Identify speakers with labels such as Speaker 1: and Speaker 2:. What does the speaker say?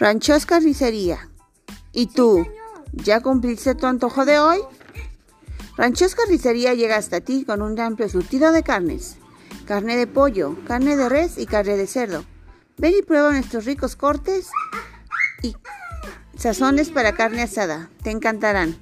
Speaker 1: Ranchos Carnicería. ¿Y tú? ¿Ya cumpliste tu antojo de hoy? Ranchos Carnicería llega hasta ti con un amplio surtido de carnes. Carne de pollo, carne de res y carne de cerdo. Ven y prueba nuestros ricos cortes y sazones para carne asada. Te encantarán.